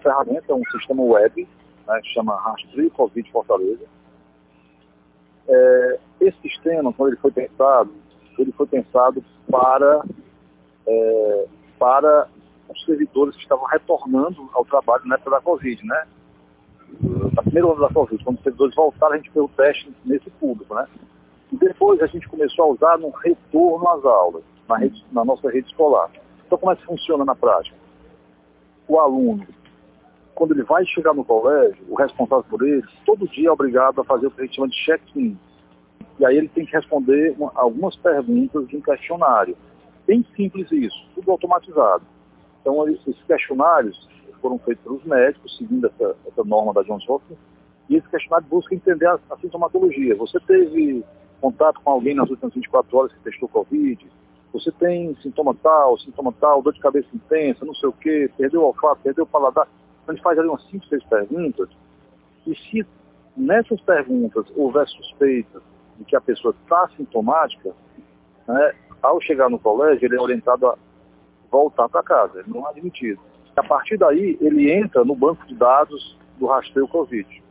Ferramenta um sistema web, né, que chama Rastreio Covid Fortaleza. É, esse sistema, quando ele foi pensado, ele foi pensado para, é, para os servidores que estavam retornando ao trabalho na época da Covid, né? Na primeira onda da Covid, quando os servidores voltaram, a gente fez o teste nesse público, né? E depois a gente começou a usar no retorno às aulas, na, rede, na nossa rede escolar. Então, como é que funciona na prática? O aluno, quando ele vai chegar no colégio, o responsável por ele, todo dia é obrigado a fazer o que a gente chama de check-in. E aí ele tem que responder uma, algumas perguntas de um questionário. Bem simples isso, tudo automatizado. Então, esses questionários foram feitos pelos médicos, seguindo essa, essa norma da Johns Hopkins, e esse questionário busca entender a, a sintomatologia. Você teve contato com alguém nas últimas 24 horas que testou Covid? Você tem sintoma tal, sintoma tal, dor de cabeça intensa, não sei o quê, perdeu o olfato, perdeu o paladar. Então, a gente faz ali umas 5, 6 perguntas, e se nessas perguntas houver suspeita de que a pessoa está sintomática, né, ao chegar no colégio, ele é orientado a voltar para casa, ele não é admitido. A partir daí, ele entra no banco de dados do rastreio Covid.